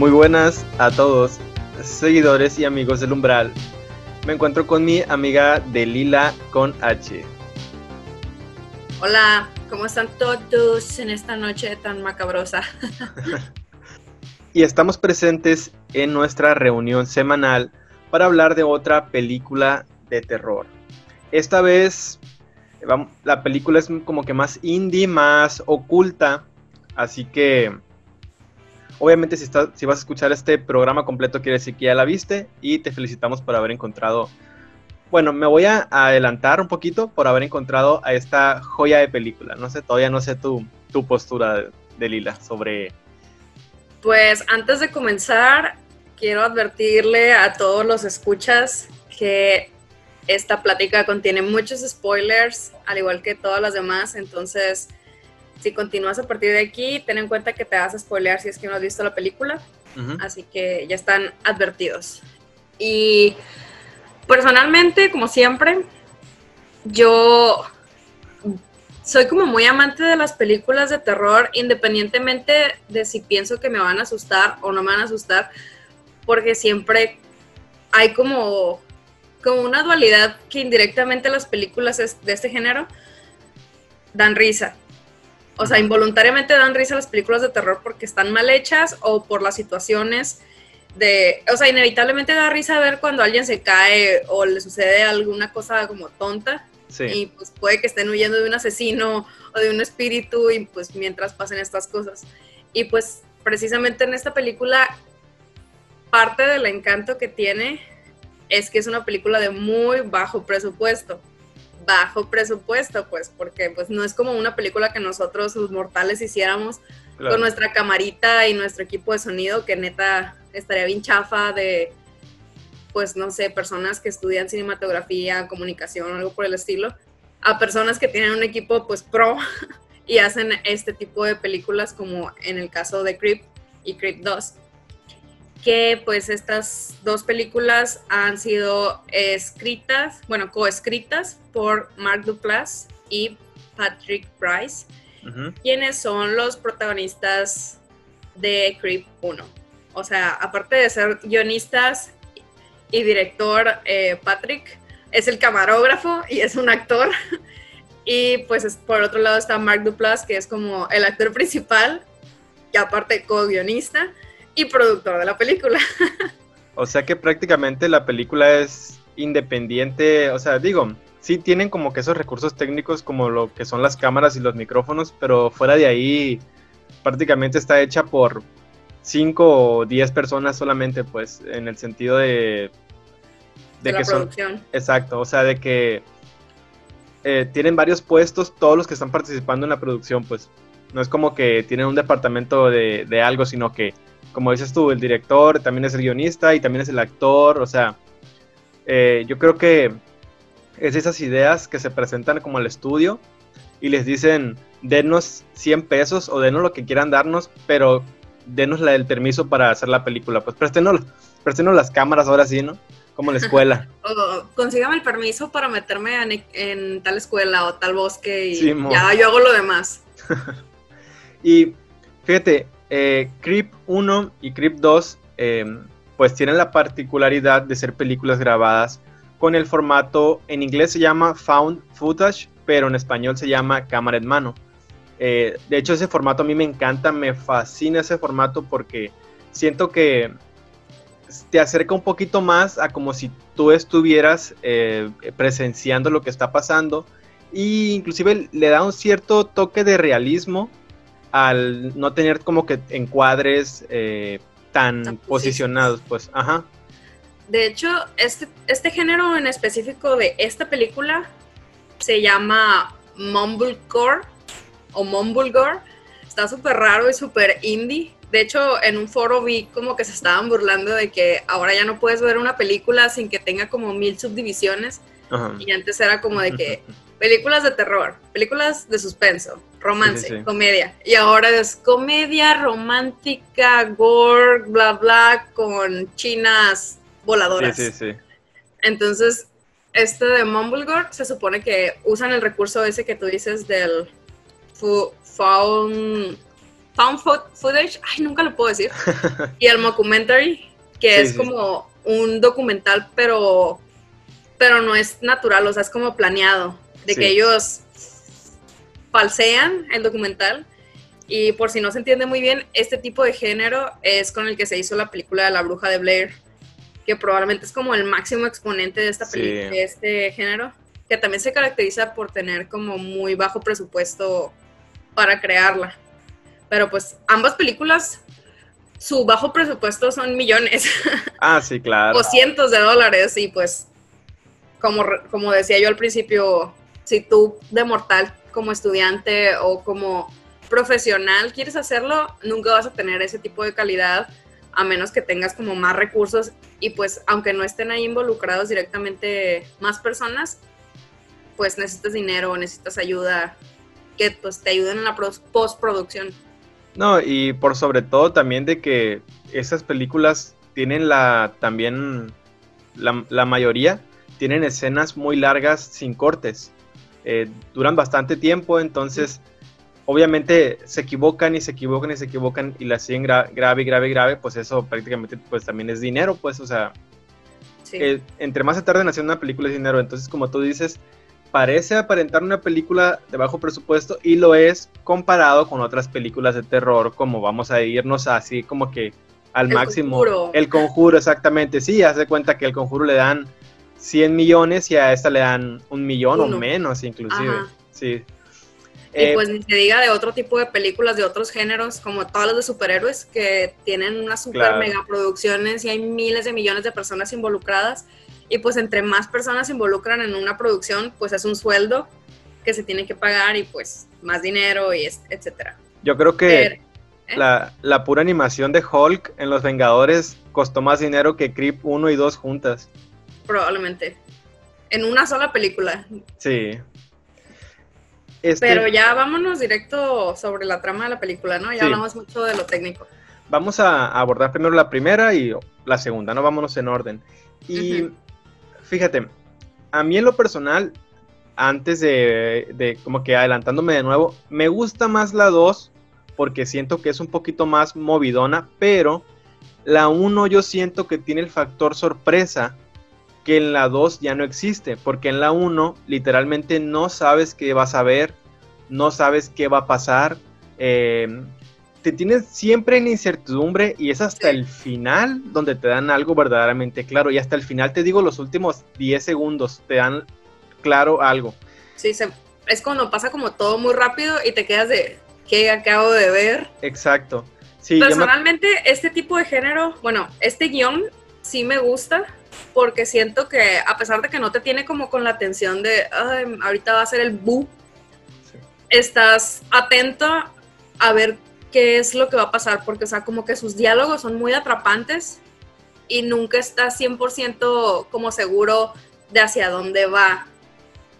Muy buenas a todos, seguidores y amigos del Umbral. Me encuentro con mi amiga Delila con H. Hola, ¿cómo están todos en esta noche tan macabrosa? y estamos presentes en nuestra reunión semanal para hablar de otra película de terror. Esta vez la película es como que más indie, más oculta, así que obviamente si, vas a escuchar este programa completo quiere decir que ya la viste y te felicitamos por haber encontrado, bueno, me voy a adelantar un poquito por haber encontrado a esta joya de película, no sé, todavía no sé tu, tu postura de Lila sobre... Pues antes de comenzar, quiero advertirle a todos los escuchas que esta plática contiene muchos spoilers, al igual que todas las demás, entonces si continúas a partir de aquí, ten en cuenta que te vas a spoilear si es que no has visto la película, así que ya están advertidos. Y personalmente, como siempre, yo soy como muy amante de las películas de terror, independientemente de si pienso que me van a asustar o no me van a asustar, porque siempre hay como como una dualidad que indirectamente las películas de este género dan risa. O sea, involuntariamente dan risa las películas de terror porque están mal hechas o por las situaciones de, o sea, inevitablemente da risa ver cuando alguien se cae o le sucede alguna cosa como tonta. Y pues puede que estén huyendo de un asesino o de un espíritu y pues mientras pasen estas cosas. Y pues precisamente en esta película parte del encanto que tiene es que es una película de muy bajo presupuesto. Bajo presupuesto, pues, porque pues no es como una película que nosotros los mortales hiciéramos con nuestra camarita y nuestro equipo de sonido, que neta estaría bien chafa de, pues, no sé, personas que estudian cinematografía, comunicación o algo por el estilo, a personas que tienen un equipo, pues, pro y hacen este tipo de películas como en el caso de Creep y Creep 2 que pues estas dos películas han sido escritas, bueno, coescritas por Mark Duplass y Patrick Price, quienes son los protagonistas de Creep 1. O sea, aparte de ser guionistas y director, eh, Patrick es el camarógrafo y es un actor. Y pues por otro lado está Mark Duplass, que es como el actor principal y aparte co-guionista y productor de la película. o sea que prácticamente la película es independiente, o sea, digo, sí tienen como que esos recursos técnicos como lo que son las cámaras y los micrófonos, pero fuera de ahí prácticamente está hecha por 5 o 10 personas solamente, pues, en el sentido de... De, que producción. exacto, o sea, de que eh, tienen varios puestos todos los que están participando en la producción, pues no es como que tienen un departamento de, de algo, sino que como dices tú, el director también es el guionista y también es el actor, o sea, eh, yo creo que es esas ideas que se presentan como al estudio y les dicen, denos 100 pesos o denos lo que quieran darnos, pero denos el permiso para hacer la película, pues préstenos, préstenos las cámaras ahora sí, ¿no? Como la escuela. o consígame el permiso para meterme en, tal escuela o tal bosque y ya yo hago lo demás. y fíjate, eh, Creep 1 y Creep 2 eh, pues tienen la particularidad de ser películas grabadas con el formato, en inglés se llama Found Footage, pero en español se llama cámara en mano. Eh, de hecho ese formato a mí me encanta, me fascina ese formato porque siento que te acerca un poquito más a como si tú estuvieras presenciando lo que está pasando e inclusive le da un cierto toque de realismo al no tener como que encuadres eh, tan posicionados, pues, ajá. De hecho, este, este género en específico de esta película se llama Mumblecore o Mumblegore. Está súper raro y súper indie. De hecho, en un foro vi como que se estaban burlando de que ahora ya no puedes ver una película sin que tenga como mil subdivisiones. Y antes era como de que películas de terror, películas de suspenso, romance, comedia. Y ahora es comedia romántica, gore, bla, bla, con chinas voladoras. Sí, sí, sí. Entonces, este de Mumblegore se supone que usan el recurso ese que tú dices del found, found footage, ay, nunca lo puedo decir, y el mockumentary, que es como un documental, pero, pero no es natural, o sea, es como planeado, de que ellos falsean el documental. Y por si no se entiende muy bien, este tipo de género es con el que se hizo la película de la bruja de Blair, que probablemente es como el máximo exponente de esta película, de este género, que también se caracteriza por tener como muy bajo presupuesto para crearla. Pero pues ambas películas, su bajo presupuesto son millones. Ah, sí, claro. o cientos de dólares y pues, como, como decía yo al principio, si tú de mortal como estudiante o como profesional quieres hacerlo, nunca vas a tener ese tipo de calidad a menos que tengas como más recursos y pues aunque no estén ahí involucrados directamente más personas, pues necesitas dinero, necesitas ayuda que pues te ayuden en la postproducción. No, y por sobre todo también de que esas películas tienen la también la, la mayoría tienen escenas muy largas sin cortes. Eh, duran bastante tiempo, entonces obviamente se equivocan y se equivocan y se equivocan y la siguen grave, grave, grave, pues eso prácticamente pues también es dinero, pues, o sea, eh, entre más se haciendo una película es dinero, entonces como tú dices, parece aparentar una película de bajo presupuesto y lo es comparado con otras películas de terror, como vamos a irnos así como que al máximo. El conjuro, exactamente, sí, hace cuenta que el conjuro le dan 100 millones y a esta le dan un millón o menos inclusive. Sí. Y eh, pues ni se diga de otro tipo de películas, de otros géneros, como todas las de superhéroes, que tienen unas super mega producciones y hay miles de millones de personas involucradas. Y pues entre más personas se involucran en una producción, pues es un sueldo que se tiene que pagar y pues más dinero y etcétera. Yo creo que ¿eh? la, la, pura animación de Hulk en Los Vengadores costó más dinero que Creep 1 y 2 juntas probablemente. En una sola película. Sí. Este Pero ya vámonos directo sobre la trama de la película, ¿no? Ya hablamos mucho de lo técnico. Vamos a abordar primero la primera y la segunda, ¿no? Vámonos en orden. Y fíjate, a mí en lo personal, antes de, de, como que adelantándome de nuevo, me gusta más la 2 porque siento que es un poquito más movidona, pero la 1 yo siento que tiene el factor sorpresa que en la 2 ya no existe, porque en la 1 literalmente no sabes qué vas a ver, no sabes qué va a pasar, em, te tienes siempre en incertidumbre y es hasta el final donde te dan algo verdaderamente claro y hasta el final te digo los últimos 10 segundos te dan claro algo. Sí, es cuando pasa como todo muy rápido y te quedas de qué acabo de ver. Exacto. Personalmente, este tipo de género, bueno, este guion sí me gusta, porque siento que a pesar de que no te tiene como con la atención de, ahorita va a ser el bu, estás atento a ver qué es lo que va a pasar, porque, o sea, como que sus diálogos son muy atrapantes y nunca estás 100% como seguro de hacia dónde va.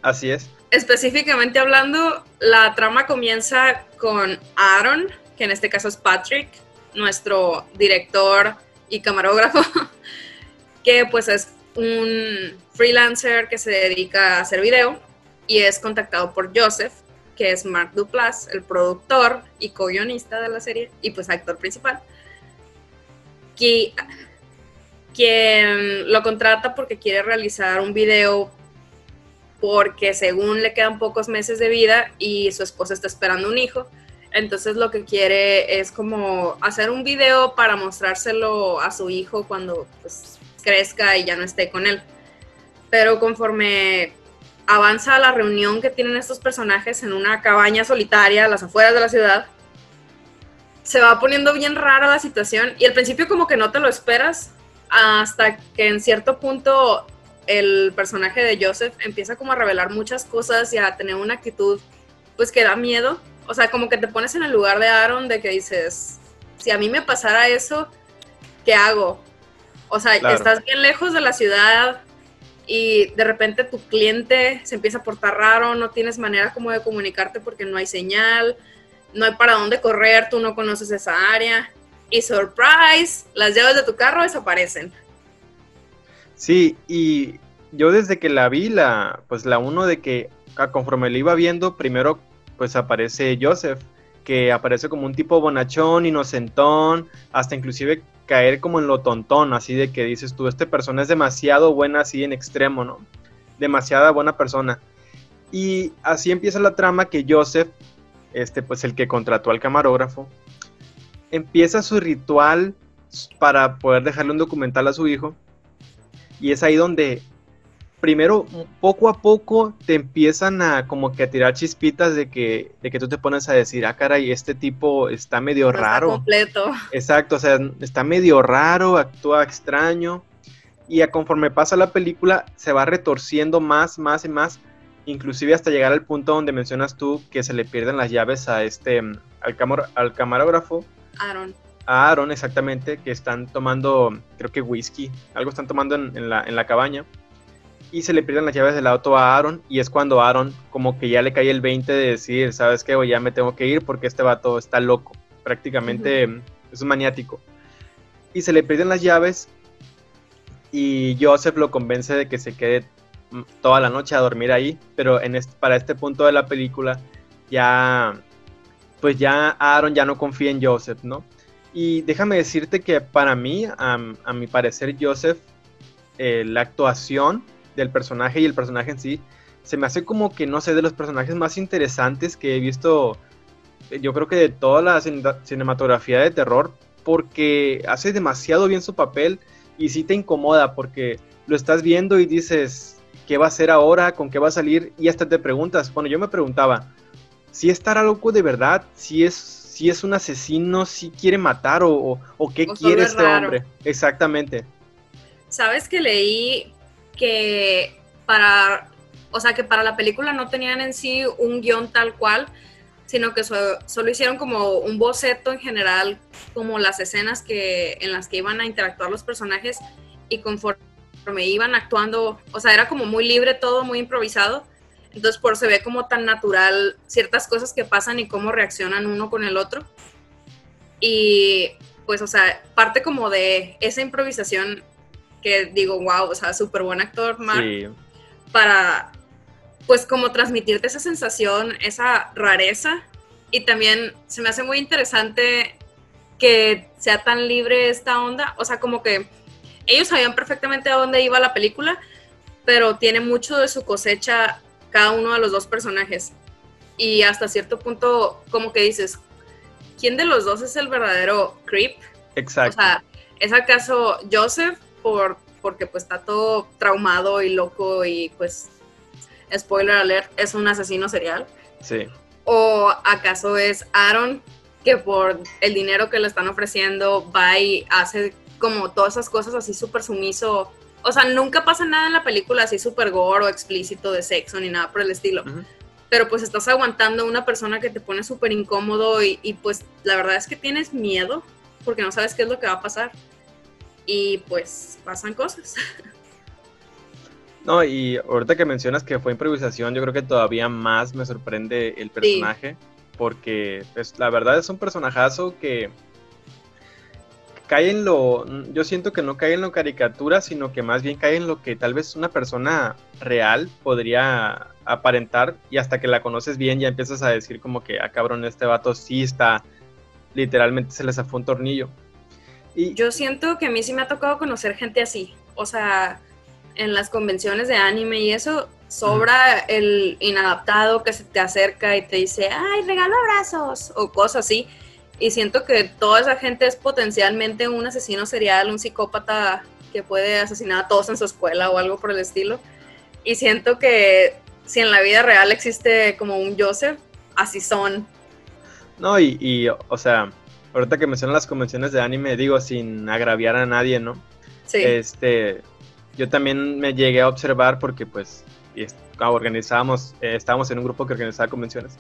Así es. Específicamente hablando, la trama comienza con Aaron, que en este caso es Patrick, nuestro director y camarógrafo, que pues es un freelancer que se dedica a hacer video y es contactado por Joseph, que es Mark Duplass, el productor y co-guionista de la serie y pues actor principal, que, quien lo contrata porque quiere realizar un video porque según le quedan pocos meses de vida y su esposa está esperando un hijo. Entonces lo que quiere es como hacer un video para mostrárselo a su hijo cuando pues, crezca y ya no esté con él. Pero conforme avanza la reunión que tienen estos personajes en una cabaña solitaria a las afueras de la ciudad, se va poniendo bien rara la situación y al principio como que no te lo esperas hasta que en cierto punto el personaje de Joseph empieza como a revelar muchas cosas y a tener una actitud pues que da miedo. O sea, como que te pones en el lugar de Aaron de que dices, si a mí me pasara eso, ¿qué hago? O sea, estás bien lejos de la ciudad y de repente tu cliente se empieza a portar raro, no tienes manera como de comunicarte porque no hay señal, no hay para dónde correr, tú no conoces esa área. Y surprise, las llaves de tu carro desaparecen. Sí, y yo desde que la vi, la, pues la uno de que conforme la iba viendo, primero pues aparece Joseph, que aparece como un tipo bonachón, inocentón, hasta inclusive caer como en lo tontón, así de que dices tú, esta persona es demasiado buena así en extremo, ¿no? Demasiada buena persona. Y así empieza la trama que Joseph, este pues el que contrató al camarógrafo, empieza su ritual para poder dejarle un documental a su hijo. Y es ahí donde primero poco a poco te empiezan a como que a tirar chispitas de que, de que tú te pones a decir, ah, caray, este tipo está medio raro. Está completo. Exacto, o sea, está medio raro, actúa extraño. Y a conforme pasa la película, se va retorciendo más, más y más, inclusive hasta llegar al punto donde mencionas tú que se le pierden las llaves a este, al, al camarógrafo. Aaron. A Aaron, exactamente, que están tomando, creo que whisky, algo están tomando en, la, en la cabaña y se le pierden las llaves del auto a Aaron y es cuando Aaron como que ya le cae el 20 de decir, ¿sabes qué? Ya me tengo que ir porque este vato está loco, prácticamente es un maniático. Y se le pierden las llaves y Joseph lo convence de que se quede toda la noche a dormir ahí, pero en para este punto de la película ya pues ya Aaron ya no confía en Joseph, ¿no? Y déjame decirte que para mí, a, mi parecer, Joseph, eh, la actuación del personaje y el personaje en sí, se me hace como que, no sé, de los personajes más interesantes que he visto, eh, yo creo que de toda la cinematografía de terror, porque hace demasiado bien su papel y sí te incomoda porque lo estás viendo y dices, ¿qué va a hacer ahora? ¿Con qué va a salir? Y hasta te preguntas, bueno, yo me preguntaba, si estará loco de verdad, si es, si es un asesino, si quiere matar o, o, qué quiere este hombre. Exactamente. Sabes que leí que para, o sea, que para la película no tenían en sí un guion tal cual, sino que solo hicieron como un boceto en general, como las escenas que, en las que iban a interactuar los personajes y conforme iban actuando, o sea, era como muy libre todo, muy improvisado. Entonces, por se ve como tan natural ciertas cosas que pasan y cómo reaccionan uno con el otro. Y pues, o sea, parte como de esa improvisación que digo, wow, o sea, súper buen actor, Mark, para, pues, como transmitirte esa sensación, esa rareza. Y también se me hace muy interesante que sea tan libre esta onda, o sea, como que ellos sabían perfectamente a dónde iba la película, pero tiene mucho de su cosecha cada uno de los dos personajes. Y hasta cierto punto, como que dices, ¿quién de los dos es el verdadero creep? Exacto. O sea, ¿es acaso Joseph por, porque pues está todo traumado y loco y pues, spoiler alert, es un asesino serial. Sí. ¿O acaso es Aaron que por el dinero que le están ofreciendo va y hace como todas esas cosas así súper sumiso? O sea, nunca pasa nada en la película así súper gore o explícito de sexo ni nada por el estilo. Pero pues estás aguantando una persona que te pone súper incómodo y, y pues la verdad es que tienes miedo porque no sabes qué es lo que va a pasar y pues pasan cosas. No, y ahorita que mencionas que fue improvisación, yo creo que todavía más me sorprende el personaje, porque pues, la verdad es un personajazo que cae en lo, yo siento que no cae en lo caricatura, sino que más bien cae en lo que tal vez una persona real podría aparentar y hasta que la conoces bien ya empiezas a decir como que, ah cabrón, este vato sí está, literalmente se les zafó un tornillo. Yo siento que a mí sí me ha tocado conocer gente así. O sea, en las convenciones de anime y eso, sobra el inadaptado que se te acerca y te dice, ay, regalo abrazos, o cosas así. Y siento que toda esa gente es potencialmente un asesino serial, un psicópata que puede asesinar a todos en su escuela o algo por el estilo. Y siento que si en la vida real existe como un Joseph, así son. No, y, y o sea, ahorita que mencionan las convenciones de anime, digo, sin agraviar a nadie, ¿no? Sí. Este, yo también me llegué a observar porque, pues, organizábamos, eh, estábamos en un grupo que organizaba convenciones.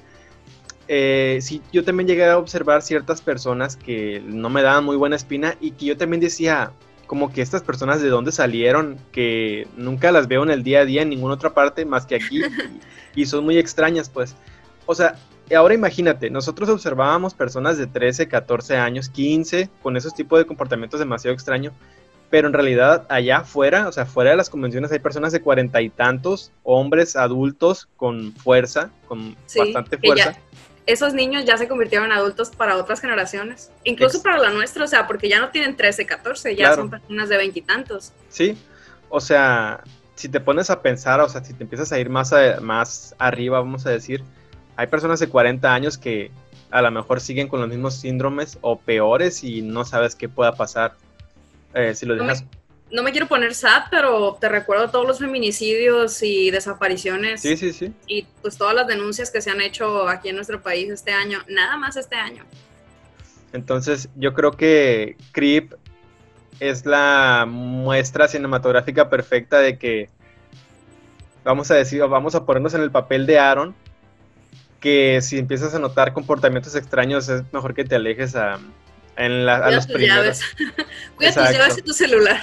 Eh, sí, yo también llegué a observar ciertas personas que no me daban muy buena espina y que yo también decía, como que estas personas de dónde salieron, que nunca las veo en el día a día en ninguna otra parte más que aquí y son muy extrañas, pues. O sea, ahora imagínate, nosotros observábamos personas de 13, 14 años, 15, con esos tipos de comportamientos demasiado extraños, pero en realidad allá afuera, o sea, fuera de las convenciones hay personas de cuarenta y tantos, hombres adultos con fuerza, con bastante fuerza. esos niños ya se convirtieron en adultos para otras generaciones, incluso para la nuestra, o sea, porque ya no tienen 13, 14, ya son personas de veintitantos. Sí, o sea, si te pones a pensar, o sea, si te empiezas a ir más, más arriba, vamos a decir, hay personas de 40 años que a lo mejor siguen con los mismos síndromes o peores y no sabes qué pueda pasar eh, si lo dejas no me quiero poner sad, pero te recuerdo todos los feminicidios y desapariciones. Sí, sí, sí. Y pues todas las denuncias que se han hecho aquí en nuestro país este año, nada más este año. Entonces, yo creo que Creep es la muestra cinematográfica perfecta de que vamos a decir, vamos a ponernos en el papel de Aaron, que si empiezas a notar comportamientos extraños es mejor que te alejes a, en la, a los primeros. Cuida tus llaves y tu celular.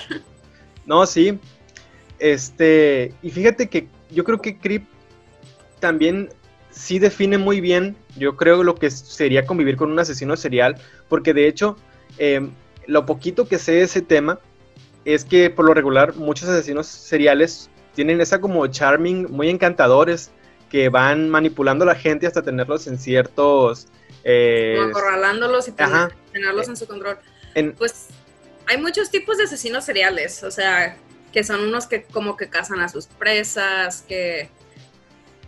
No, sí. Este, y fíjate que yo creo que Creep también sí define muy bien, yo creo, lo que sería convivir con un asesino serial, porque de hecho, em, lo poquito que sé de ese tema es que por lo regular muchos asesinos seriales tienen esa como charming, muy encantadores, que van manipulando a la gente hasta tenerlos en ciertos... Eh, acorralándolos y tenerlos en su control. pues hay muchos tipos de asesinos seriales, o sea, que son unos que como que cazan a sus presas, que,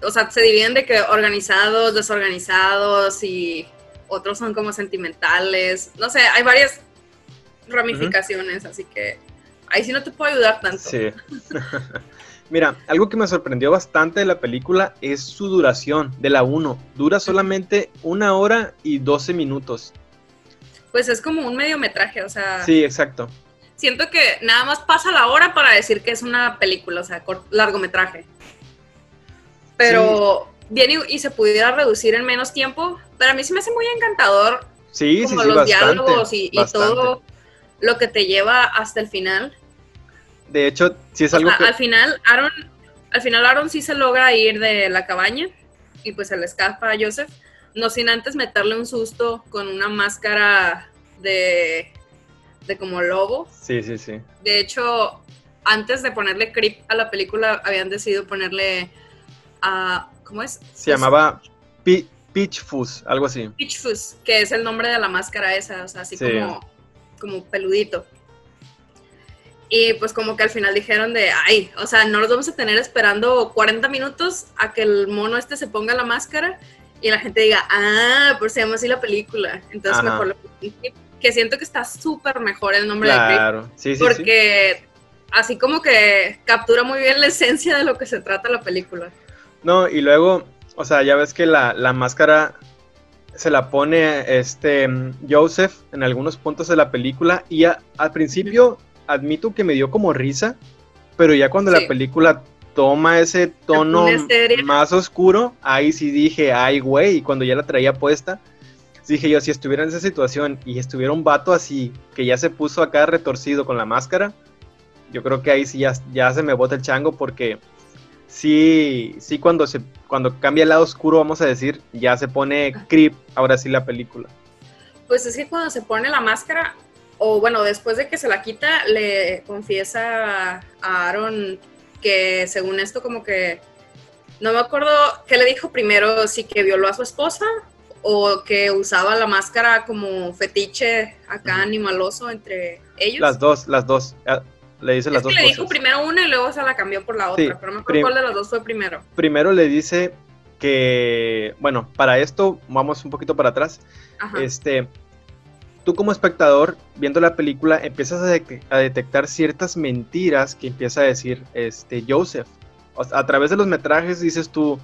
o sea, se dividen de que organizados, desorganizados y otros son como sentimentales, no sé, hay varias ramificaciones, así que ahí sí no te puedo ayudar tanto. Sí. Mira, algo que me sorprendió bastante de la película es su duración, de la 1. Dura solamente una hora y 12 minutos pues es como un mediometraje, o sea. Sí, exacto. Siento que nada más pasa la hora para decir que es una película, o sea, largometraje. Pero viene y se pudiera reducir en menos tiempo, pero a mí sí me hace muy encantador. Sí, como sí, los diálogos y, todo lo que te lleva hasta el final. De hecho, sí es algo que... Al final, Aaron, al final Aaron sí se logra ir de la cabaña y pues se le escapa a Joseph no sin antes meterle un susto con una máscara de, de como lobo. Sí, sí, sí. De hecho, antes de ponerle creep a la película, habían decidido ponerle a. ¿Cómo es? Se llamaba Peach Fuzz, algo así. Peach Fuzz, que es el nombre de la máscara esa, o sea, así como, como peludito. Y pues como que al final dijeron de, ay, o sea, no nos vamos a tener esperando 40 minutos a que el mono este se ponga la máscara y la gente diga, ah, por se llama así la película. Entonces mejor lo que siento que está súper mejor el nombre de Creep. Sí, sí, porque así como que captura muy bien la esencia de lo que se trata la película. No, y luego, o sea, ya ves que la, máscara se la pone este Joseph en algunos puntos de la película y al principio admito que me dio como risa, pero ya cuando la película toma ese tono más oscuro, ahí sí dije, ay, güey, y cuando ya la traía puesta, dije yo, si estuviera en esa situación y estuviera un vato así, que ya se puso acá retorcido con la máscara, yo creo que ahí sí ya, ya se me bota el chango porque sí, sí cuando, se, cuando cambia el lado oscuro, vamos a decir, ya se pone creep, ahora sí la película. Pues es que cuando se pone la máscara, o bueno, después de que se la quita, le confiesa a Aaron que según esto como que, no me acuerdo qué le dijo primero, si que violó a su esposa o que usaba la máscara como fetiche acá animaloso entre ellos. Las dos, las dos. Ah, le dice las dos le dijo primero una y luego se la cambió por la otra, pero no me acuerdo cuál de las dos fue primero. Primero le dice que, bueno, para esto vamos un poquito para atrás. Este, tú como espectador, viendo la película, empiezas a, detectar ciertas mentiras que empieza a decir este, Joseph. a través de los metrajes dices tú,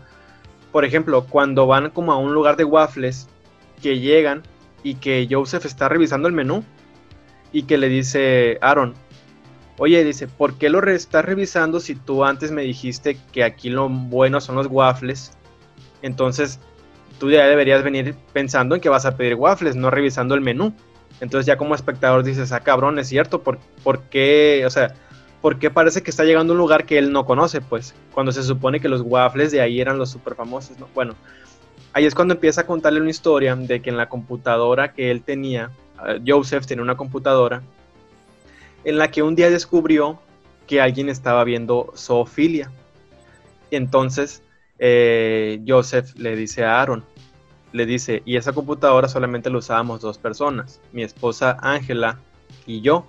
por ejemplo, cuando van como a un lugar de waffles, que llegan y que Joseph está revisando el menú y que le dice Aaron, oye, dice, ¿por qué lo estás revisando si tú antes me dijiste que aquí lo bueno son los waffles? Entonces, tú ya deberías venir pensando en que vas a pedir waffles, no revisando el menú. Entonces ya como espectador dices, ah, cabrón, es cierto, ¿por, qué? O sea, ¿por qué parece que está llegando a un lugar que él no conoce? Pues cuando se supone que los waffles de ahí eran los súper famosos, ¿no? Bueno, ahí es cuando empieza a contarle una historia de que en la computadora que él tenía, eh, Joseph tenía una computadora, en la que un día descubrió que alguien estaba viendo zoofilia. Entonces, eh, Joseph le dice a Aaron, le dice, y esa computadora solamente la usábamos dos personas, mi esposa Ángela y yo.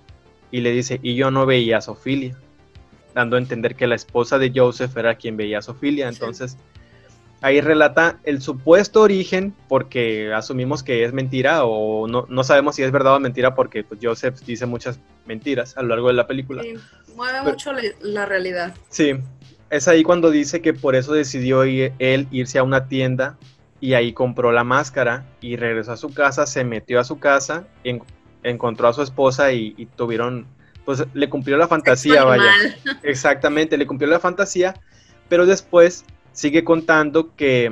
Y le dice, y yo no veía a Sofía, dando a entender que la esposa de Joseph era quien veía a Sofía. Entonces, ahí relata el supuesto origen, porque asumimos que es mentira, o no, no sabemos si es verdad o mentira, porque pues, Joseph dice muchas mentiras a lo largo de la película. Sí, mueve mucho la realidad. Sí, es ahí cuando dice que por eso decidió él irse a una tienda y ahí compró la máscara y regresó a su casa, se metió a su casa, encontró a su esposa y, tuvieron, pues le cumplió la fantasía, vaya. Exactamente, le cumplió la fantasía, pero después sigue contando que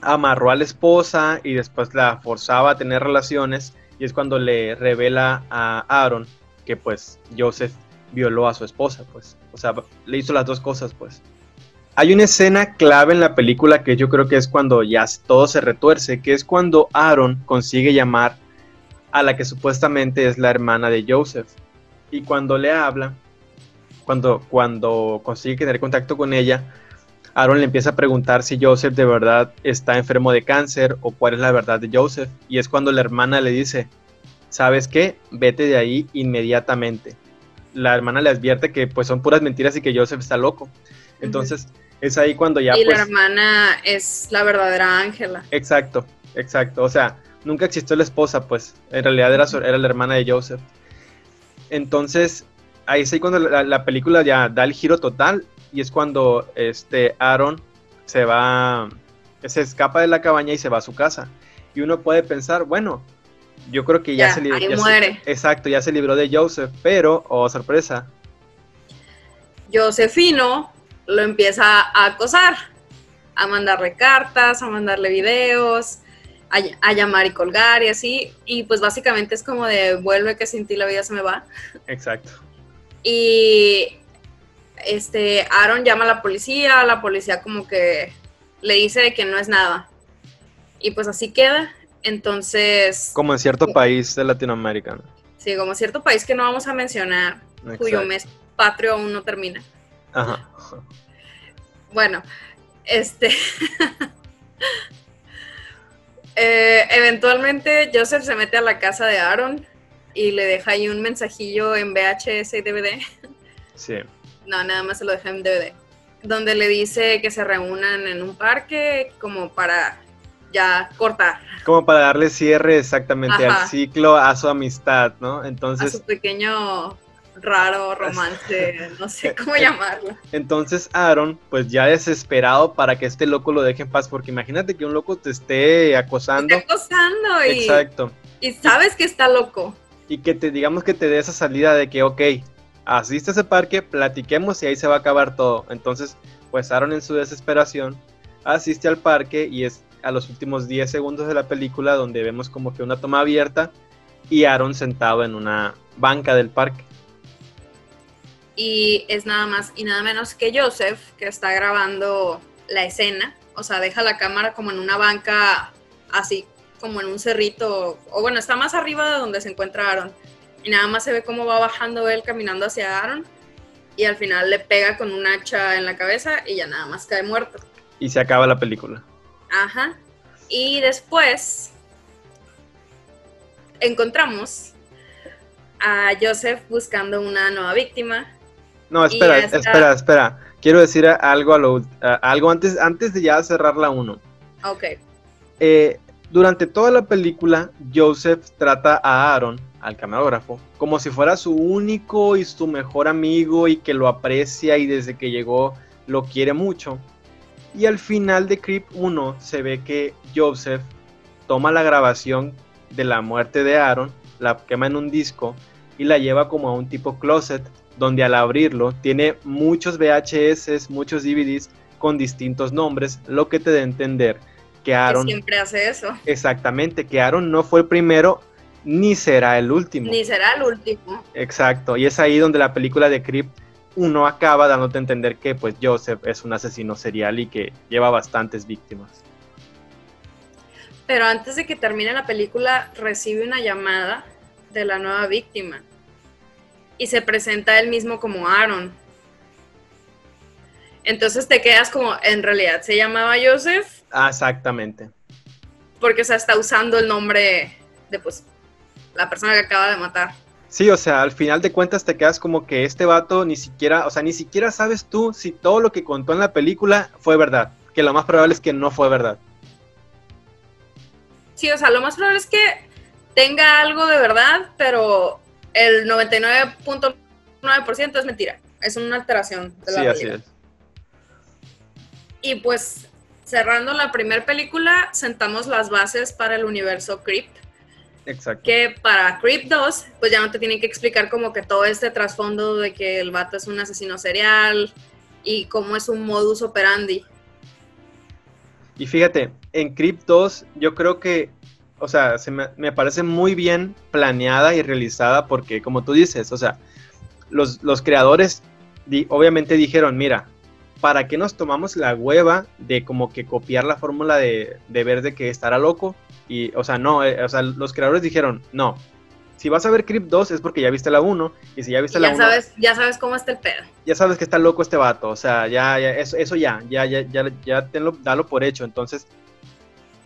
amarró a la esposa y después la forzaba a tener relaciones y es cuando le revela a Aaron que pues Joseph violó a su esposa, pues. O sea, le hizo las dos cosas, pues. Hay una escena clave en la película que yo creo que es cuando ya todo se retuerce, que es cuando Aaron consigue llamar a la que supuestamente es la hermana de Joseph. Y cuando le habla, cuando, cuando consigue tener contacto con ella, Aaron le empieza a preguntar si Joseph de verdad está enfermo de cáncer o cuál es la verdad de Joseph. Y es cuando la hermana le dice, ¿sabes qué? Vete de ahí inmediatamente. La hermana le advierte que pues son puras mentiras y que Joseph está loco. Entonces, es ahí cuando ya... Y la pues hermana es la verdadera Ángela. Exacto, exacto. O sea, nunca existió la esposa, pues. En realidad era, era la hermana de Joseph. Entonces, ahí es ahí cuando la, película ya da el giro total. Y es cuando este Aaron se va, se escapa de la cabaña y se va a su casa. Y uno puede pensar, bueno, yo creo que ya, se libró. exacto, ya se libró de Joseph, pero, oh sorpresa. Josefino lo empieza a acosar, a mandarle cartas, a mandarle videos, a, llamar y colgar y así. Y pues básicamente es como de vuelve que sin ti la vida se me va. Exacto. Y este Aaron llama a la policía, la policía como que le dice que no es nada. Y pues así queda. Entonces. Como en cierto país de Latinoamérica. Sí, como cierto país que no vamos a mencionar, cuyo mes patrio aún no termina. Ajá. Bueno, este. Eh, eventualmente Joseph se mete a la casa de Aaron y le deja ahí un mensajillo en VHS y DVD. Sí. No, nada más se lo deja en DVD. Donde le dice que se reúnan en un parque como para ya cortar. Como para darle cierre exactamente al ciclo, a su amistad, ¿no? Entonces. A su pequeño raro, romance, no sé cómo llamarlo. Entonces Aaron, pues ya desesperado para que este loco lo deje en paz, porque imagínate que un loco te esté acosando. Te acosando y, Exacto. y sabes que está loco. Y que te digamos que te dé esa salida de que, ok, asiste a ese parque, platiquemos y ahí se va a acabar todo. Entonces, pues Aaron en su desesperación asiste al parque y es a los últimos 10 segundos de la película donde vemos como que una toma abierta y Aaron sentado en una banca del parque y es nada más y nada menos que Joseph que está grabando la escena, o sea, deja la cámara como en una banca así como en un cerrito, o bueno, está más arriba de donde se encuentra Aaron, y nada más se ve cómo va bajando él caminando hacia Aaron, y al final le pega con un hacha en la cabeza y ya nada más cae muerto. Y se acaba la película. Ajá. Y después encontramos a Joseph buscando una nueva víctima no, espera, espera, espera. Quiero decir algo, a lo, algo antes, antes de ya cerrar la 1. Ok. Eh, durante toda la película, Joseph trata a Aaron, al camarógrafo, como si fuera su único y su mejor amigo y que lo aprecia y desde que llegó lo quiere mucho. Y al final de Creep 1 se ve que Joseph toma la grabación de la muerte de Aaron, la quema en un disco y la lleva como a un tipo closet donde al abrirlo tiene muchos VHS, muchos DVDs con distintos nombres, lo que te da a entender que Aaron... siempre hace eso. Exactamente, que Aaron no fue el primero ni será el último. Ni será el último. Exacto, y es ahí donde la película de Creep uno acaba dándote a entender que pues Joseph es un asesino serial y que lleva bastantes víctimas. Pero antes de que termine la película recibe una llamada de la nueva víctima y se presenta él mismo como Aaron. Entonces te quedas como, en realidad se llamaba Joseph. Ah, exactamente. porque o sea, está usando el nombre de pues la persona que acaba de matar. Sí, o sea, al final de cuentas te quedas como que este vato ni siquiera, o sea, ni siquiera sabes tú si todo lo que contó en la película fue verdad, que lo más probable es que no fue verdad. Sí, o sea, lo más probable es que tenga algo de verdad, pero el 99.9% es mentira. Es una alteración de la sí, así es. Y pues cerrando la primera película, sentamos las bases para el universo Creep. Exacto. Que para Creep 2, pues ya no te tienen que explicar como que todo este trasfondo de que el vato es un asesino serial y cómo es un modus operandi. Y fíjate, en Creep 2 yo creo que, o sea, se me, me, parece muy bien planeada y realizada porque, como tú dices, o sea, los, los creadores obviamente dijeron, mira, ¿para qué nos tomamos la hueva de como que copiar la fórmula de, de ver de que estará loco? Y, o sea, no, eh, o sea, los creadores dijeron, no, si vas a ver Creep 2 es porque ya viste la 1, y si ya viste la 1... Sabes, ya sabes cómo está el pedo. Ya sabes que está loco este vato, o sea, ya, ya eso, eso ya, ya, ya, ya, ya tenlo, dalo por hecho, entonces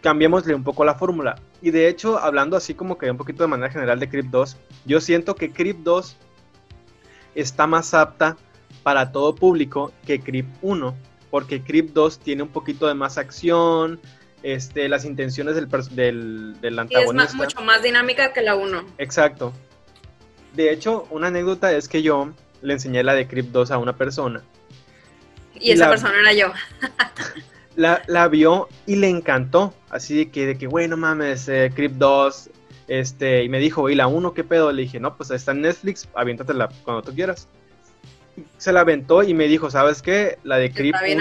cambiémosle un poco la fórmula. Y de hecho, hablando así como que un poquito de manera general de Creep 2, yo siento que Creep 2 está más apta para todo público que Creep 1, porque Creep 2 tiene un poquito de más acción, este, las intenciones del, del, del antagonista. es mucho más dinámica que la 1. Exacto. De hecho, una anécdota es que yo le enseñé la de Creep 2 a una persona. Y, esa persona era yo. la, la, vio y le encantó. Así de que, de que bueno, mames, eh, Creep 2. Este, y me dijo, ¿y la 1 qué pedo? Le dije, no, pues está en Netflix, aviéntatela cuando tú quieras se la aventó y me dijo, ¿sabes qué? La de Creep Está bien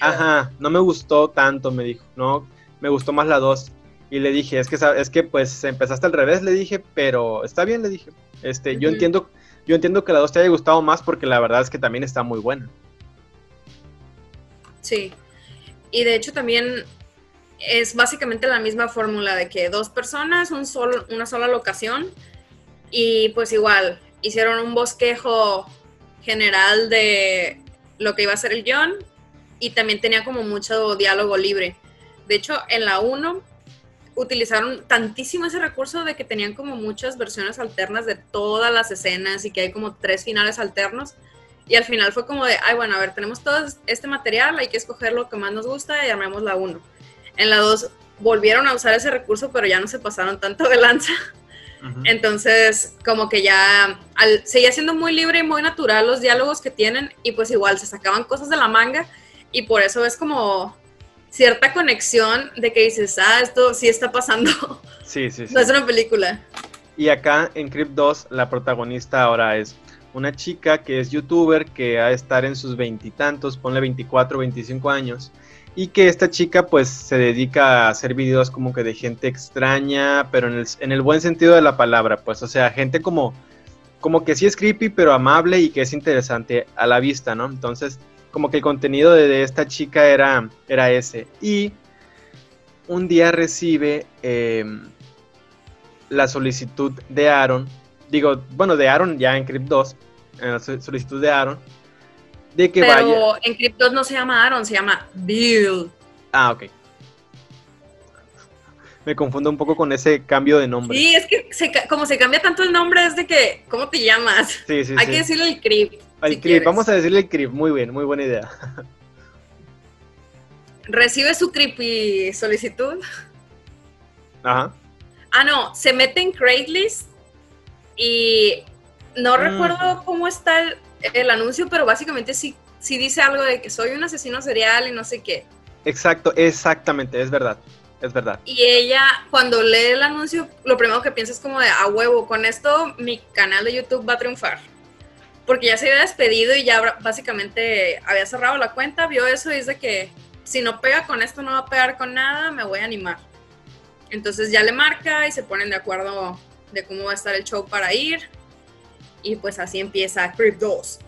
ajá, no me gustó tanto, me dijo, no, me gustó más la 2. Y le dije, es que es que pues empezaste al revés, le dije, pero está bien, le dije. Este, yo entiendo yo entiendo que la 2 te haya gustado más porque la verdad es que también está muy buena. Sí. Y de hecho también es básicamente la misma fórmula de que dos personas, un una sola locación y pues igual hicieron un bosquejo general de lo que iba a ser el John y también tenía como mucho diálogo libre. De hecho, en la 1 utilizaron tantísimo ese recurso de que tenían como muchas versiones alternas de todas las escenas y que hay como tres finales alternos. Y al final fue como de, ay, bueno, a ver, tenemos todo este material, hay que escoger lo que más nos gusta y armemos la 1. En la 2 volvieron a usar ese recurso, pero ya no se pasaron tanto de lanza. Entonces, como que ya seguía siendo muy libre y muy natural los diálogos que tienen y pues igual se sacaban cosas de la manga y por eso es como cierta conexión de que dices, ah, esto sí está pasando. Sí, sí, sí. No es una película. Y acá en Crypt 2 la protagonista ahora es una chica que es youtuber que ha de estar en sus veintitantos, ponle 24, 25 años y que esta chica pues se dedica a hacer videos como que de gente extraña, pero en el, en el, buen sentido de la palabra, pues, o sea, gente como, como que sí es creepy, pero amable y que es interesante a la vista, ¿no? Entonces, como que el contenido de, esta chica era, era ese. Y un día recibe em, la solicitud de Aaron, digo, bueno, de Aaron ya en Crypt 2, en la solicitud de Aaron, de que Pero en Cryptos no se llama Aaron, se llama Bill. Ah, ok. Me confundo un poco con ese cambio de nombre. Sí, es que como se cambia tanto el nombre, es de que, ¿cómo te llamas? Sí, sí, Hay que decirle el Crip. El Crip, vamos a decirle el Crip, muy bien, muy buena idea. Recibe su creepy solicitud. Ajá. Ah, no, se mete en Craigslist y no mm. recuerdo cómo está el, el anuncio, pero básicamente sí, sí dice algo de que soy un asesino serial y no sé qué. Exacto, exactamente, es verdad, es verdad. Y ella, cuando lee el anuncio, lo primero que piensa es como de, a huevo, con esto mi canal de YouTube va a triunfar. Porque ya se había despedido y ya básicamente había cerrado la cuenta, vio eso y dice que si no pega con esto, no va a pegar con nada, me voy a animar. Entonces ya le marca y se ponen de acuerdo de cómo va a estar el show para ir y pues así empieza Creep 2.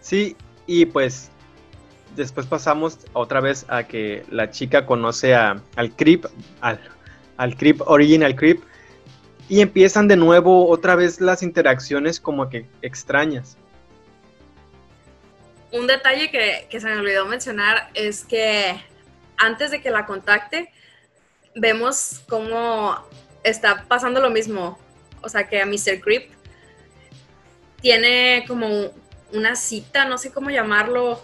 Sí, y pues después pasamos otra vez a que la chica conoce a, al Creep, al, al Creep, Original Creep, y empiezan de nuevo otra vez las interacciones como que extrañas. Un detalle que, que se me olvidó mencionar es que antes de que la contacte, vemos cómo está pasando lo mismo. O sea, que a Mr. Creep tiene como una cita, no sé cómo llamarlo,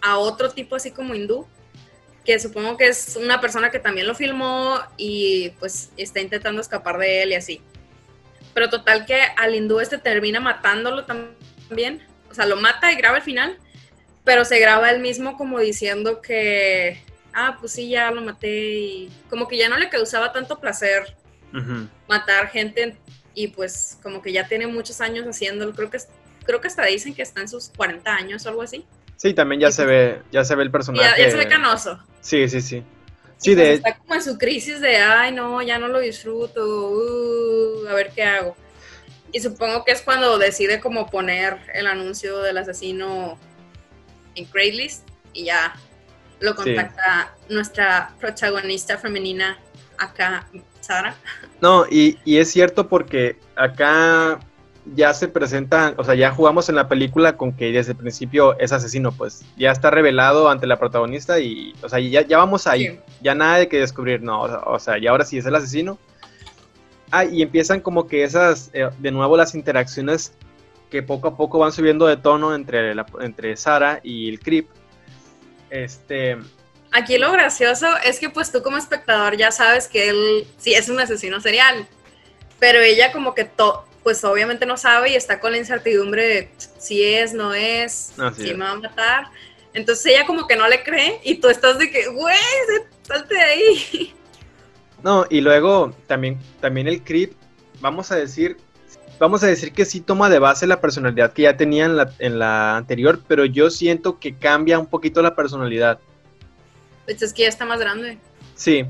a otro tipo así como hindú, que supongo que es una persona que también lo filmó y pues está intentando escapar de él y así. Pero total que al hindú este termina matándolo también, o sea, lo mata y graba el final, pero se graba él mismo como diciendo que, ah, pues sí, ya lo maté y como que ya no le causaba tanto placer matar gente y pues como que ya tiene muchos años haciéndolo, creo que, creo que hasta dicen que está en sus 40 años o algo así. Sí, también ya se ve, ya se ve el personaje. Ya, se ve canoso. Sí, sí, sí. Sí, pues Está como en su crisis de, ay, no, ya no lo disfruto, uh, a ver qué hago. Y supongo que es cuando decide como poner el anuncio del asesino en Craigslist y ya lo contacta nuestra protagonista femenina acá, Sara. No, y, y es cierto porque acá ya se presenta, o sea, ya jugamos en la película con que desde el principio es asesino, pues ya está revelado ante la protagonista y, o sea, ya, ya vamos ahí, ya nada de que descubrir, no, o sea, y ahora sí es el asesino. Ah, y empiezan como que esas, eh, de nuevo las interacciones que poco a poco van subiendo de tono entre, la, entre Sara y el Creep. Este... Aquí lo gracioso es que pues tú como espectador ya sabes que él sí es un asesino serial, pero ella como que todo pues obviamente no sabe y está con la incertidumbre de si es, no es, si me va a matar. Entonces ella como que no le cree y tú estás de que, güey, salte de ahí. No, y luego también, también el creep, vamos a decir, vamos a decir que sí toma de base la personalidad que ya tenía en la, en la anterior, pero yo siento que cambia un poquito la personalidad. Pues es que ya está más grande. Sí,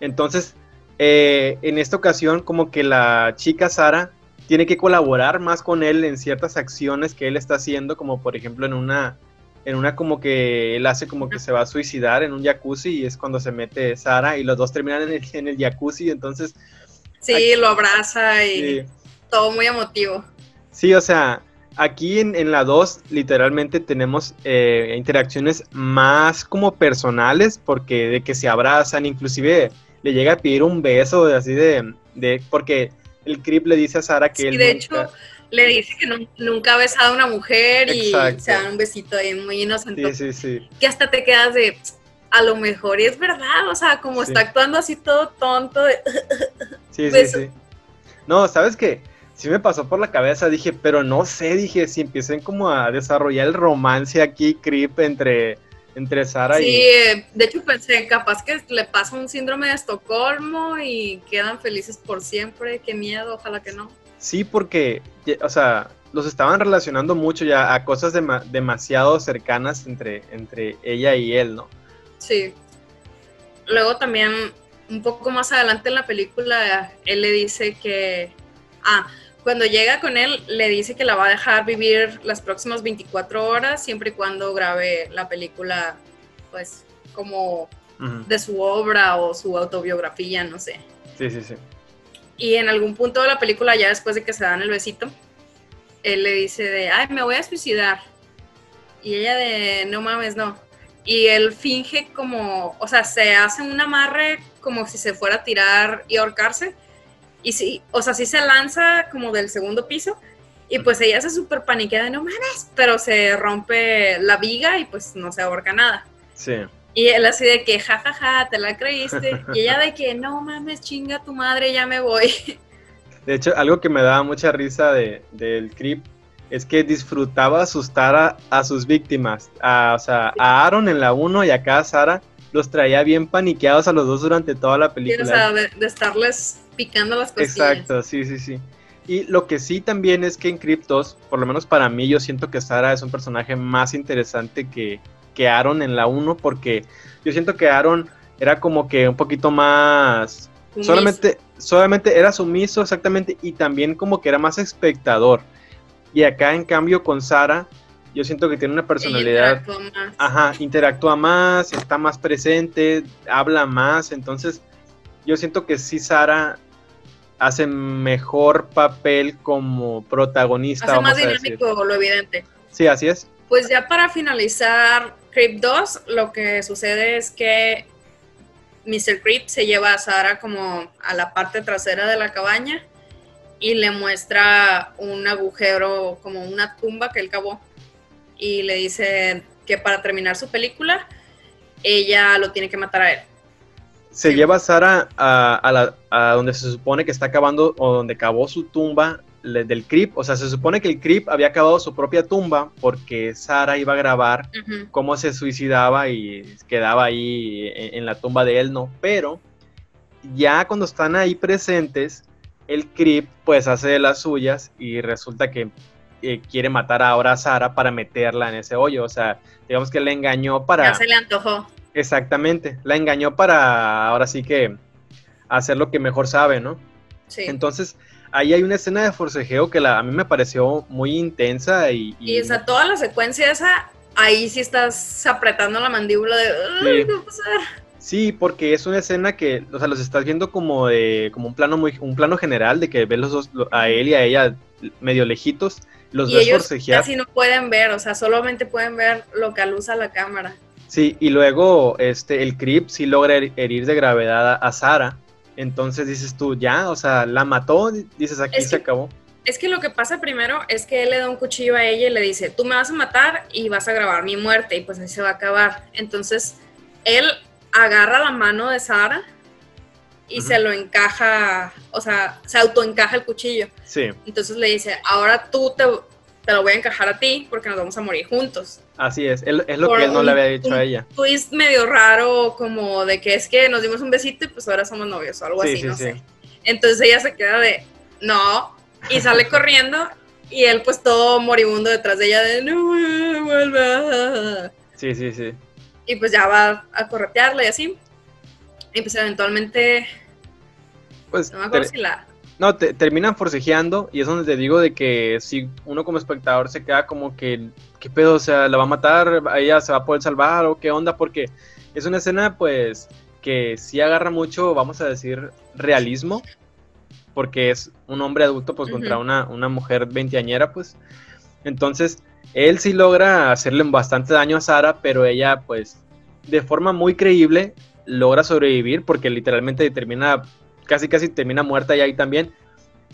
entonces eh, en esta ocasión como que la chica Sara tiene que colaborar más con él en ciertas acciones que él está haciendo, como por ejemplo en una, en una como que él hace como que se va a suicidar en un jacuzzi y es cuando se mete Sara y los dos terminan en el, en el jacuzzi, entonces... Sí, lo abraza y todo muy emotivo. Sí, o sea, aquí en, la 2 literalmente tenemos eh, interacciones más como personales, porque de que se abrazan, inclusive le llega a pedir un beso, así de, de porque el Creep le dice a Sara que él. de hecho, le dice que nunca ha besado a una mujer y se dan un besito ahí muy inocente. Sí, sí, sí. Que hasta te quedas de. A lo mejor es verdad, o sea, como está actuando así todo tonto. De, sí, sí, sí. No, ¿sabes qué? Sí me pasó por la cabeza, dije, pero no sé, dije, si empiecen como a desarrollar el romance aquí, Creep, entre entre Sara y... Sí, de hecho pensé, capaz que le pasa un síndrome de Estocolmo y quedan felices por siempre, qué miedo, ojalá que no. Sí, porque, o sea, los estaban relacionando mucho ya a cosas demasiado cercanas entre, entre ella y él, ¿no? Sí. Luego también, un poco más adelante en la película, él le dice que... Ah, cuando llega con él, le dice que la va a dejar vivir las próximas 24 horas, siempre y cuando grabe la película, pues, como de su obra o su autobiografía, no sé. Sí, sí, sí. Y en algún punto de la película, ya después de que se dan el besito, él le dice de, ay, me voy a suicidar. Y ella de, no mames, no. Y él finge como, o sea, se hace un amarre como si se fuera a tirar y ahorcarse y sí, o sea, sí se lanza como del segundo piso y pues ella se súper paniquea de no mames, pero se rompe la viga y pues no se ahorca nada. Sí. Y él así de que, jajaja, ja, ja, te la creíste. y ella de que, no mames, chinga tu madre, ya me voy. De hecho, algo que me daba mucha risa de, del creep es que disfrutaba asustar a, sus víctimas. A, o sea, a Aaron en la 1 y acá a Sara los traía bien paniqueados a los dos durante toda la película. o sea, de estarles picando las cosas. Exacto, sí, sí, sí. Y lo que sí también es que en Cryptos, por lo menos para mí, yo siento que Sara es un personaje más interesante que, que Aaron en la 1, porque yo siento que Aaron era como que un poquito más... Solamente, solamente era sumiso, exactamente, y también como que era más espectador. Y acá, en cambio, con Sara, yo siento que tiene una personalidad. Ajá, interactúa más, está más presente, habla más. Entonces, yo siento que sí, Sara hace mejor papel como protagonista. Hace más dinámico lo evidente. Sí, así es. Pues ya para finalizar Creep 2, lo que sucede es que Mr. Creep se lleva a Sara como a la parte trasera de la cabaña y le muestra un agujero, como una tumba que él cavó. Y le dice que para terminar su película, ella lo tiene que matar a él. Se lleva a Sara a, a, donde se supone que está cavando o donde cavó su tumba del Creep. O sea, se supone que el Creep había cavado su propia tumba porque Sara iba a grabar cómo se suicidaba y quedaba ahí en, la tumba de él, ¿no? Pero ya cuando están ahí presentes, el Creep pues hace de las suyas y resulta que eh, quiere matar ahora a Sara para meterla en ese hoyo. O sea, digamos que le engañó para... Ya se le antojó. Exactamente, la engañó para ahora sí que hacer lo que mejor sabe, ¿no? Sí. Entonces, ahí hay una escena de forcejeo que la, a mí me pareció muy intensa y... Y, esa, toda la secuencia esa, ahí sí estás apretando la mandíbula de... Sí. Sí, porque es una escena que, o sea, los estás viendo como de, como un plano muy, un plano general de que ves los dos, a él y a ella medio lejitos, los y ellos Casi no pueden ver, o sea, solamente pueden ver lo que alusa la cámara. Sí, y luego este, el Creep sí logra herir de gravedad a, Sara. Entonces dices tú, ya, o sea, la mató, dices aquí se acabó. Es que lo que pasa primero es que él le da un cuchillo a ella y le dice, tú me vas a matar y vas a grabar mi muerte y pues ahí se va a acabar. Entonces, él agarra la mano de Sara y se lo encaja, o sea, se autoencaja el cuchillo. Sí. Entonces le dice, ahora tú te, te lo voy a encajar a ti porque nos vamos a morir juntos. Así es, es lo que él no le había dicho a ella. Un twist medio raro, como de que es que nos dimos un besito y pues ahora somos novios o algo así, no sé. Entonces ella se queda de, no, y sale corriendo y él pues todo moribundo detrás de ella de, no vuelva. Sí, sí, sí. Y pues ya va a corretearla y así. Y pues eventualmente... Pues, no me acuerdo si la no, te, terminan forcejeando y es donde te digo de que si uno como espectador se queda como que, ¿qué pedo? O sea, ¿la va a matar? ¿A ella se va a poder salvar? ¿O qué onda? Porque es una escena pues que sí agarra mucho, vamos a decir, realismo, porque es un hombre adulto pues contra una, una mujer veinteañera pues. Entonces, él sí logra hacerle bastante daño a Sara, pero ella pues de forma muy creíble logra sobrevivir porque literalmente termina casi casi termina muerta y ahí también.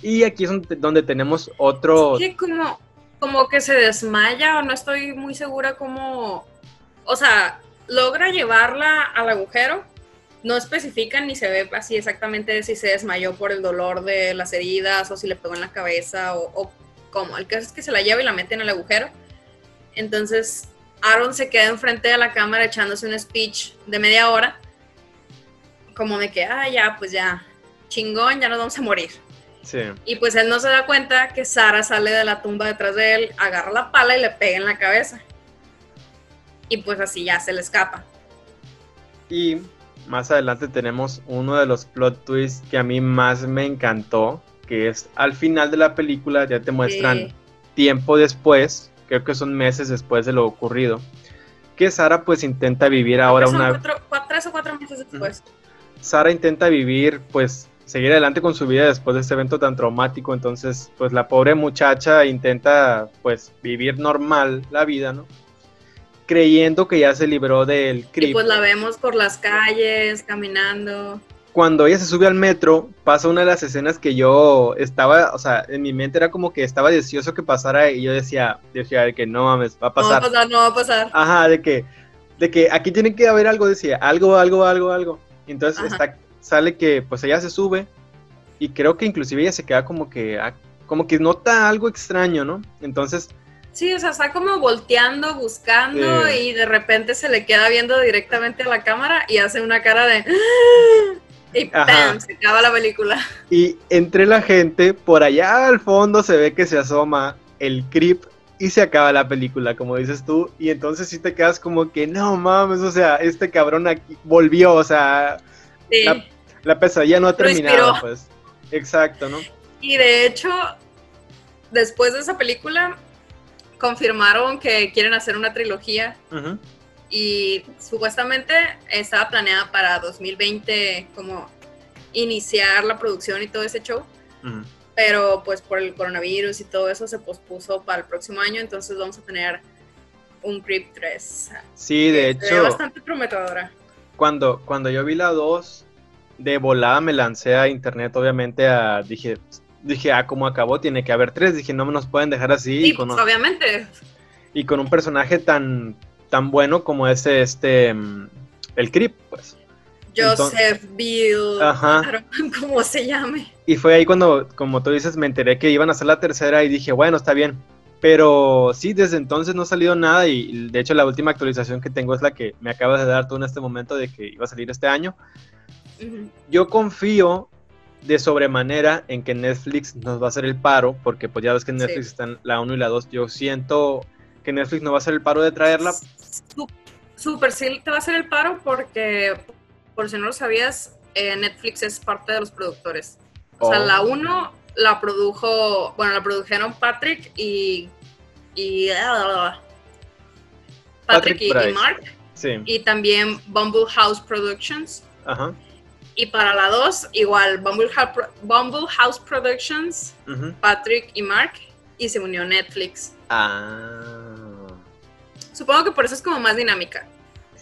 Y aquí es donde, tenemos otro... Es que como, como que se desmaya o no estoy muy segura cómo... O sea, logra llevarla al agujero. No especifican ni se ve así exactamente si se desmayó por el dolor de las heridas o si le pegó en la cabeza o, o cómo. El caso es que se la lleva y la mete en el agujero. Entonces Aaron se queda enfrente de la cámara echándose un speech de media hora. Como de que, ah, ya, pues ya, chingón, ya nos vamos a morir. Sí. Y pues él no se da cuenta que Sara sale de la tumba detrás de él, agarra la pala y le pega en la cabeza. Y pues así ya se le escapa. Y más adelante tenemos uno de los plot twists que a mí más me encantó, que es al final de la película ya te muestran tiempo después, creo que son meses después de lo ocurrido, que Sara pues intenta vivir ahora una... tres o cuatro meses después. Sara intenta vivir pues seguir adelante con su vida después de este evento tan traumático. Entonces, pues la pobre muchacha intenta pues vivir normal la vida, ¿no? Creyendo que ya se libró del crimen. Y pues la vemos por las calles, caminando. Cuando ella se sube al metro, pasa una de las escenas que yo estaba, o sea, en mi mente era como que estaba deseoso que pasara y yo decía, decía de que no mames, va a pasar. No va a pasar, no va a pasar. Ajá, de que, de que aquí tiene que haber algo, decía, algo, algo, algo, algo. Entonces está, sale que pues ella se sube y creo que inclusive ella se queda como que, ah, como que nota algo extraño, ¿no? Entonces... Sí, o sea, está como volteando, buscando y de repente se le queda viendo directamente a la cámara y hace una cara de... Y ¡pam! Se acaba la película. Y entre la gente, por allá al fondo se ve que se asoma el creep y se acaba la película, como dices tú. Y entonces sí te quedas como que, no mames, o sea, este cabrón aquí volvió, o sea, la, pesadilla no ha terminado, pues. Exacto, ¿no? Y de hecho, después de esa película, confirmaron que quieren hacer una trilogía. Y supuestamente estaba planeada para 2020 como iniciar la producción y todo ese show. Pero pues por el coronavirus y todo eso se pospuso para el próximo año. Entonces vamos a tener un Creep 3. Sí, de hecho. bastante prometedora cuando, cuando yo vi la 2, de volada me lancé a internet, obviamente, a, dije, dije, ah, como acabó, tiene que haber tres. Dije, no nos pueden dejar así. Sí, con pues, obviamente. Y con un personaje tan, tan bueno como ese, este, mm, el Creep, pues. Joseph Bill, Ajá. como se llame. Y fue ahí cuando, como tú dices, me enteré que iban a hacer la tercera y dije, bueno, está bien. Pero sí, desde entonces no ha salido nada y de hecho la última actualización que tengo es la que me acabas de dar tú en este momento de que iba a salir este año. Yo confío de sobremanera en que Netflix nos va a hacer el paro, porque pues ya ves que Netflix están la 1 y la 2. Yo siento que Netflix no va a hacer el paro de traerla. Super, sí te va a hacer el paro porque, por si no lo sabías, eh, Netflix es parte de los productores. O sea, la 1 la produjo, bueno, la produjeron Patrick y... y Patrick, y, Mark. Sí. Y también Bumble House Productions. Ajá. Y para la 2, igual, Bumble, House Productions, Patrick y Mark, y se unió Netflix. Ah. Supongo que por eso es como más dinámica.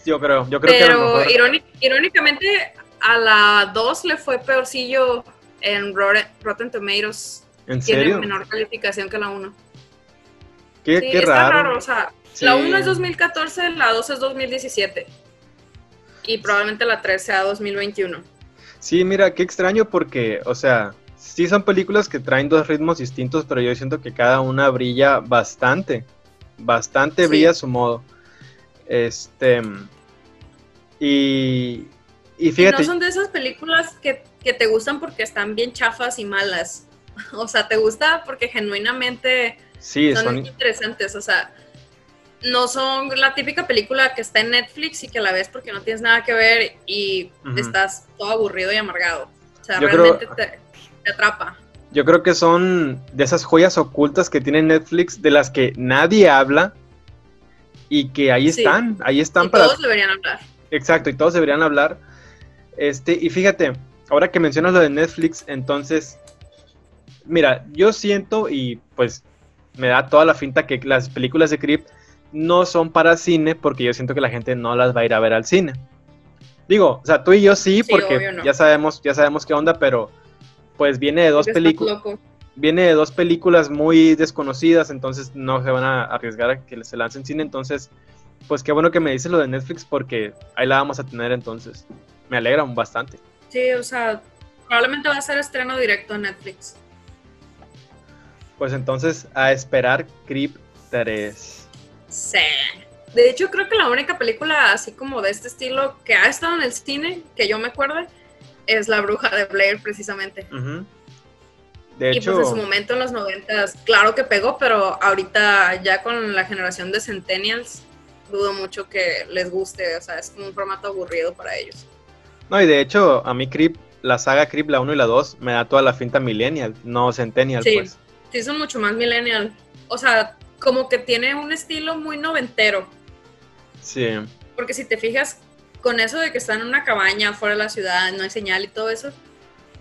Yo creo, yo creo Pero que irónicamente a la 2 le fue peorcillo en Rotten Tomatoes. ¿En Tiene menor calificación que la 1. Qué, sí, está raro. O sea, la 1 es 2014, la 2 es 2017. Y probablemente la 3 sea 2021. Sí, mira, qué extraño porque, o sea, sí son películas que traen dos ritmos distintos, pero yo siento que cada una brilla bastante. Bastante brilla a su modo. Este. Y. Y fíjate. no son de esas películas que, te gustan porque están bien chafas y malas. O sea, te gusta porque genuinamente sí, son, interesantes. O sea, no son la típica película que está en Netflix y que la ves porque no tienes nada que ver y estás todo aburrido y amargado. O sea, realmente te, atrapa. Yo creo que son de esas joyas ocultas que tiene Netflix de las que nadie habla y que ahí están, ahí están para... Todos deberían hablar. Exacto, y todos deberían hablar. Este, y fíjate, ahora que mencionas lo de Netflix, entonces, mira, yo siento y pues me da toda la finta que las películas de Creep no son para cine porque yo siento que la gente no las va a ir a ver al cine. Digo, o sea, tú y yo sí, porque ya sabemos, ya sabemos qué onda, pero pues viene de dos películas. Viene de dos películas muy desconocidas, entonces no se van a arriesgar a que se lancen cine. Entonces, pues qué bueno que me dices lo de Netflix porque ahí la vamos a tener entonces. Me alegra bastante. Sí, o sea, probablemente va a ser estreno directo en Netflix. Pues entonces, a esperar Creep 3. Sí. De hecho, creo que la única película así como de este estilo que ha estado en el cine, que yo me acuerde, es La Bruja de Blair, precisamente. De hecho... Y pues en su momento en los noventas, claro que pegó, pero ahorita ya con la generación de Centennials, dudo mucho que les guste, o sea, es como un formato aburrido para ellos. No, y de hecho, a mí Creep, la saga Creep, la 1 y la 2, me da toda la finta millennial, no centennial, sí, pues. Sí, son mucho más millennial. O sea, como que tiene un estilo muy noventero. Sí. Porque si te fijas, con eso de que están en una cabaña fuera de la ciudad, no hay señal y todo eso,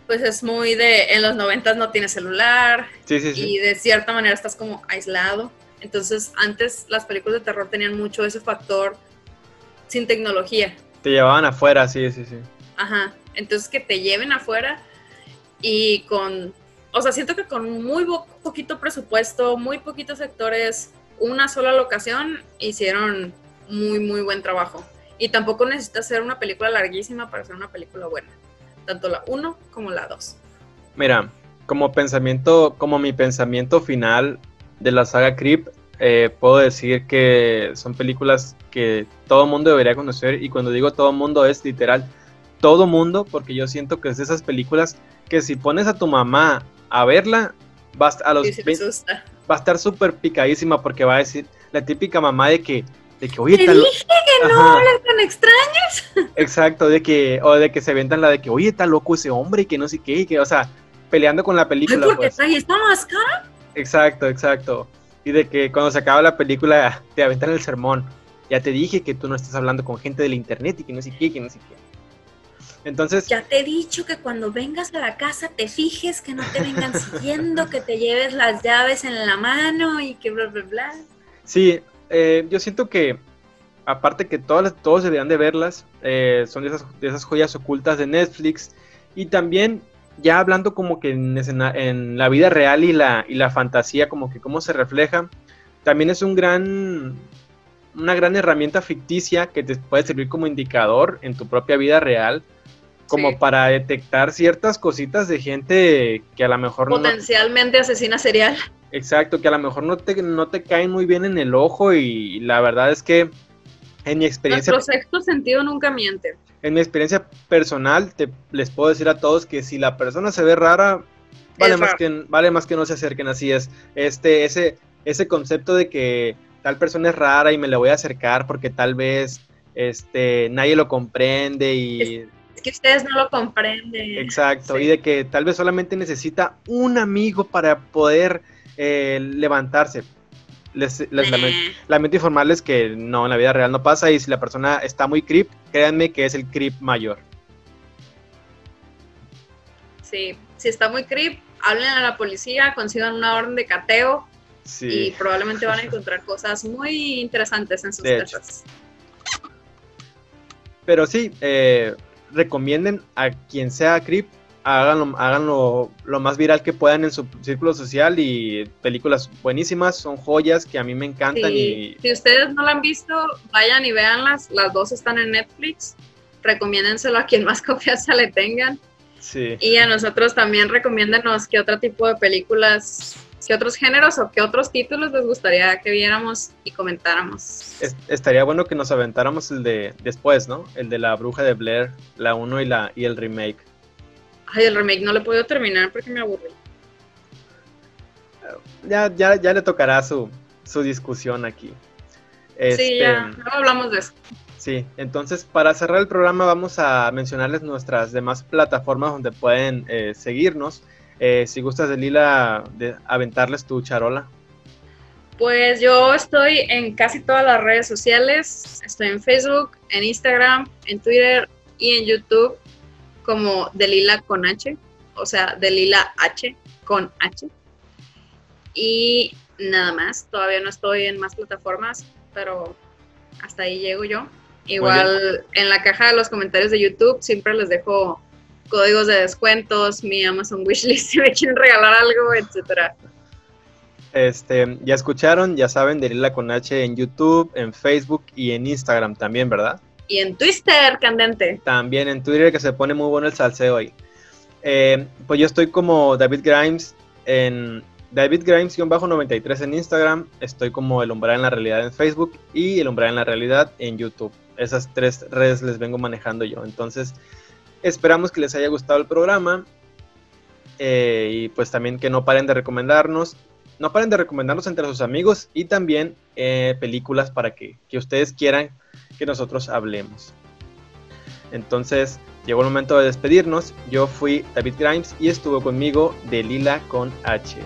pues es muy de, en los noventas no tienes celular sí, sí, y de cierta manera estás como aislado. Entonces antes las películas de terror tenían mucho ese factor sin tecnología. Te llevaban afuera, sí, sí, sí. Ajá, entonces que te lleven afuera y con o sea, siento que con muy poquito presupuesto, muy poquitos sectores, una sola locación, hicieron muy, muy buen trabajo. Y tampoco necesitas hacer una película larguísima para hacer una película buena. Tanto la 1 como la 2. Mira, como pensamiento, como mi pensamiento final de la saga Creep, eh, puedo decir que son películas que todo mundo debería conocer. Y cuando digo todo mundo es literal todo mundo, porque yo siento que es de esas películas que si pones a tu mamá a verla, va a, los va a estar súper picadísima porque va a decir la típica mamá de que, de que oye, Te dije que no hablas tan extraños. Exacto, de que, o de que se ventan la de que, oye, está loco ese hombre y que no sé qué, y que, o sea, peleando con la película. ¿Por qué trae esta máscara? Exacto, exacto. Y de que cuando se acaba la película te aventan el sermón. Ya te dije que tú no estás hablando con gente del internet y que no sé qué, que no sé qué. Entonces. Ya te he dicho que cuando vengas a la casa te fijes que no te vengan siguiendo, que te lleves las llaves en la mano y que bla, bla, bla. Sí, eh, yo siento que aparte que todas, todos deberían de verlas, eh, son de esas, de esas joyas ocultas de Netflix. Y también ya hablando como que en, en, la vida real y la, y la fantasía, como que cómo se refleja, también es un gran, una gran herramienta ficticia que te puede servir como indicador en tu propia vida real, como para detectar ciertas cositas de gente que a lo mejor Potencialmente asesina serial. Exacto, que a lo mejor no te, no te caen muy bien en el ojo y la verdad es que en mi experiencia... Nuestro sexto sentido nunca miente en mi experiencia personal, te, les puedo decir a todos que si la persona se ve rara, vale, más que, vale más que no se acerquen así. Es este, ese, ese concepto de que tal persona es rara y me le voy a acercar porque tal vez este, nadie lo comprende y... Es, que ustedes no lo comprenden. Exacto, y de que tal vez solamente necesita un amigo para poder eh, levantarse les, lamento, informarles que no, en la vida real no pasa y si la persona está muy creep, créanme que es el creep mayor. Sí, si está muy creep, hablen a la policía, consigan una orden de cateo y probablemente van a encontrar cosas muy interesantes en sus casas. Pero sí, eh, recomienden a quien sea creep háganlo, háganlo lo más viral que puedan en su círculo social y películas buenísimas, son joyas que a mí me encantan. Y... Si ustedes no la han visto, vayan y véanlas, las dos están en Netflix, recomiéndenselo a quien más confianza le tengan. Sí. Y a nosotros también recomiéndenos qué otro tipo de películas, qué otros géneros o qué otros títulos les gustaría que viéramos y comentáramos. estaría bueno que nos aventáramos el de después, ¿no? El de la bruja de Blair, la 1 y, la, y el remake. Ay, el remake no lo puedo terminar porque me aburrí. Ya, ya, ya le tocará su, su discusión aquí. sí, ya, este, no hablamos de eso. Sí, entonces para cerrar el programa vamos a mencionarles nuestras demás plataformas donde pueden eh, seguirnos. Eh, si gustas de Lila, de aventarles tu charola. Pues yo estoy en casi todas las redes sociales. Estoy en Facebook, en Instagram, en Twitter y en YouTube como Delila con H, o sea, Delila H con H. Y nada más, todavía no estoy en más plataformas, pero hasta ahí llego yo. Igual en la caja de los comentarios de YouTube siempre les dejo códigos de descuentos, mi Amazon wishlist si me quieren regalar algo, etcétera. Este, ya escucharon, ya saben, Delila con H en YouTube, en Facebook y en Instagram también, ¿verdad? y en Twitter, candente. También en Twitter, que se pone muy bueno el salseo ahí. Eh, pues yo estoy como David Grimes en David Grimes-93 en Instagram. Estoy como El Umbral en la Realidad en Facebook y El Umbral en la Realidad en YouTube. Esas tres redes les vengo manejando yo. Entonces, esperamos que les haya gustado el programa. Eh, y pues también que no paren de recomendarnos. No paren de recomendarnos entre sus amigos y también eh, películas para que, que ustedes quieran que nosotros hablemos. Entonces, llegó el momento de despedirnos. Yo fui David Grimes y estuvo conmigo de Lila con H.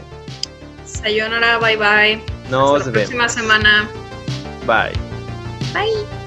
Sayonara, bye bye. Nos Hasta la próxima semana. Bye. Bye.